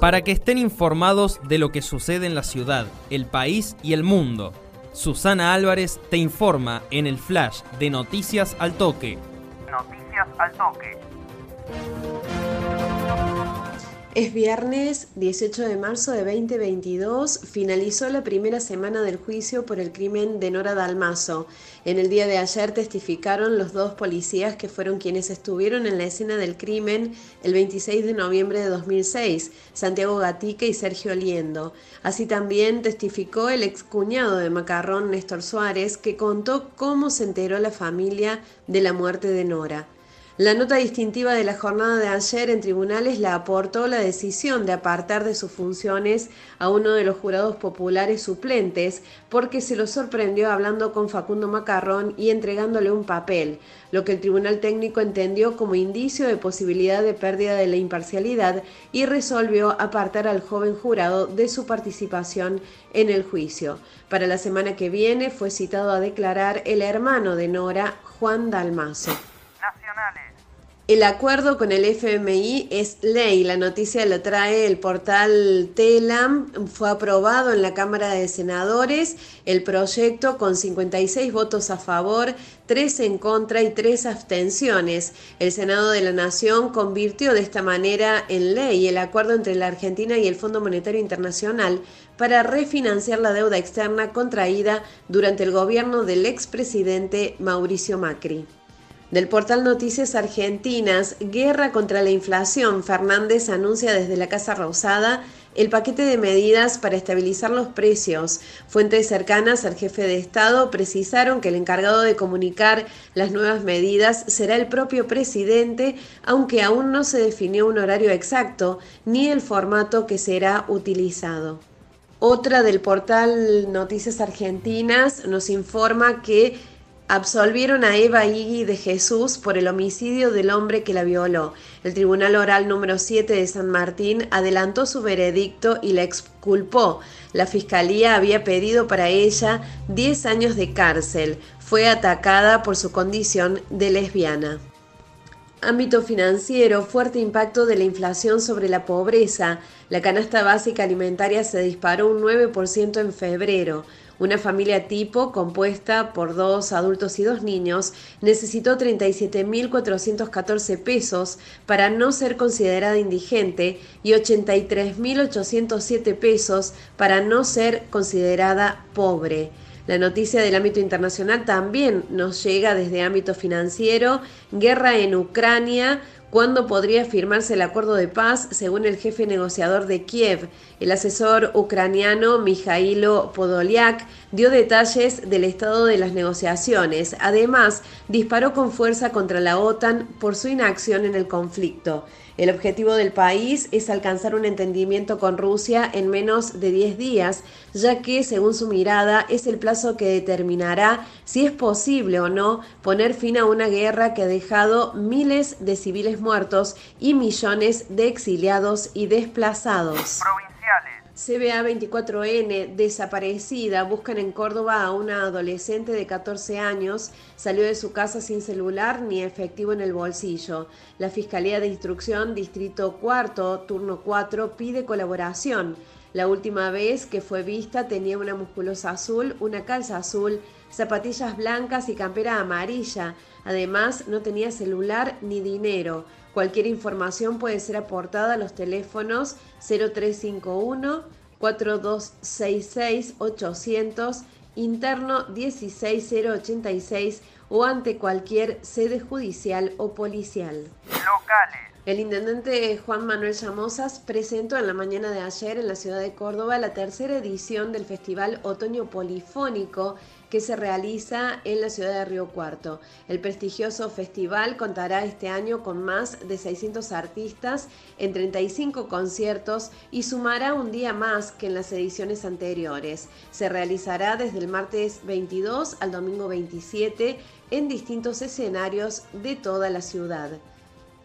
para que estén informados de lo que sucede en la ciudad, el país y el mundo. Susana Álvarez te informa en el flash de Noticias al Toque. Noticias al Toque. Es viernes 18 de marzo de 2022, finalizó la primera semana del juicio por el crimen de Nora Dalmazo. En el día de ayer testificaron los dos policías que fueron quienes estuvieron en la escena del crimen el 26 de noviembre de 2006, Santiago Gatica y Sergio Liendo. Así también testificó el excuñado de Macarrón, Néstor Suárez, que contó cómo se enteró la familia de la muerte de Nora. La nota distintiva de la jornada de ayer en tribunales la aportó la decisión de apartar de sus funciones a uno de los jurados populares suplentes porque se lo sorprendió hablando con Facundo Macarrón y entregándole un papel, lo que el tribunal técnico entendió como indicio de posibilidad de pérdida de la imparcialidad y resolvió apartar al joven jurado de su participación en el juicio. Para la semana que viene fue citado a declarar el hermano de Nora, Juan Dalmazo. El acuerdo con el FMI es ley. La noticia lo trae el portal Telam. Fue aprobado en la Cámara de Senadores el proyecto con 56 votos a favor, 3 en contra y 3 abstenciones. El Senado de la Nación convirtió de esta manera en ley el acuerdo entre la Argentina y el Fondo Monetario Internacional para refinanciar la deuda externa contraída durante el gobierno del expresidente Mauricio Macri. Del portal Noticias Argentinas, Guerra contra la Inflación, Fernández anuncia desde la Casa Rosada el paquete de medidas para estabilizar los precios. Fuentes cercanas al jefe de Estado precisaron que el encargado de comunicar las nuevas medidas será el propio presidente, aunque aún no se definió un horario exacto ni el formato que será utilizado. Otra del portal Noticias Argentinas nos informa que absolvieron a Eva Igui de Jesús por el homicidio del hombre que la violó. El Tribunal Oral número 7 de San Martín adelantó su veredicto y la exculpó. La Fiscalía había pedido para ella 10 años de cárcel. Fue atacada por su condición de lesbiana. Ámbito financiero, fuerte impacto de la inflación sobre la pobreza. La canasta básica alimentaria se disparó un 9% en febrero. Una familia tipo, compuesta por dos adultos y dos niños, necesitó 37.414 pesos para no ser considerada indigente y 83.807 pesos para no ser considerada pobre. La noticia del ámbito internacional también nos llega desde ámbito financiero. Guerra en Ucrania ¿Cuándo podría firmarse el acuerdo de paz? Según el jefe negociador de Kiev, el asesor ucraniano Mijailo Podolyak dio detalles del estado de las negociaciones. Además, disparó con fuerza contra la OTAN por su inacción en el conflicto. El objetivo del país es alcanzar un entendimiento con Rusia en menos de 10 días, ya que, según su mirada, es el plazo que determinará si es posible o no poner fin a una guerra que ha dejado miles de civiles muertos y millones de exiliados y desplazados. CBA 24N, desaparecida, buscan en Córdoba a una adolescente de 14 años, salió de su casa sin celular ni efectivo en el bolsillo. La Fiscalía de Instrucción, Distrito Cuarto, Turno 4, pide colaboración. La última vez que fue vista tenía una musculosa azul, una calza azul, zapatillas blancas y campera amarilla. Además, no tenía celular ni dinero. Cualquier información puede ser aportada a los teléfonos 0351 4266 800 interno 16086 o ante cualquier sede judicial o policial. Locales. El intendente Juan Manuel Llamosas presentó en la mañana de ayer en la ciudad de Córdoba la tercera edición del Festival Otoño Polifónico que se realiza en la ciudad de Río Cuarto. El prestigioso festival contará este año con más de 600 artistas en 35 conciertos y sumará un día más que en las ediciones anteriores. Se realizará desde el martes 22 al domingo 27 en distintos escenarios de toda la ciudad.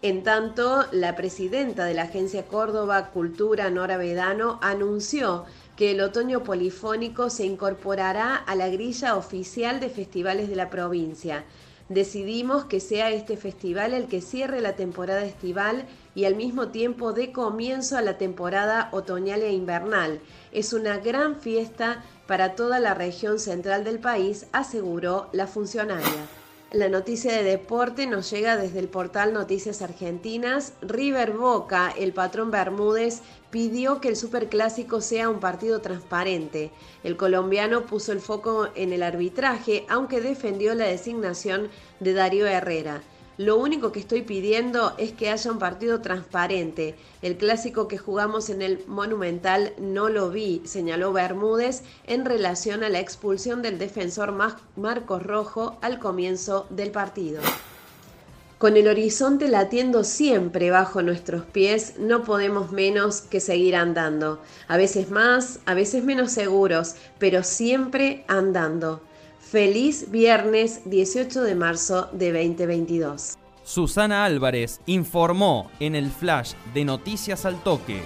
En tanto, la presidenta de la Agencia Córdoba Cultura, Nora Vedano, anunció que el otoño polifónico se incorporará a la grilla oficial de festivales de la provincia. Decidimos que sea este festival el que cierre la temporada estival y al mismo tiempo dé comienzo a la temporada otoñal e invernal. Es una gran fiesta para toda la región central del país, aseguró la funcionaria. La noticia de deporte nos llega desde el portal Noticias Argentinas. River Boca, el patrón Bermúdez, pidió que el Superclásico sea un partido transparente. El colombiano puso el foco en el arbitraje, aunque defendió la designación de Darío Herrera. Lo único que estoy pidiendo es que haya un partido transparente. El clásico que jugamos en el Monumental no lo vi, señaló Bermúdez en relación a la expulsión del defensor Marcos Rojo al comienzo del partido. Con el horizonte latiendo siempre bajo nuestros pies, no podemos menos que seguir andando. A veces más, a veces menos seguros, pero siempre andando. Feliz viernes 18 de marzo de 2022. Susana Álvarez informó en el flash de Noticias al Toque.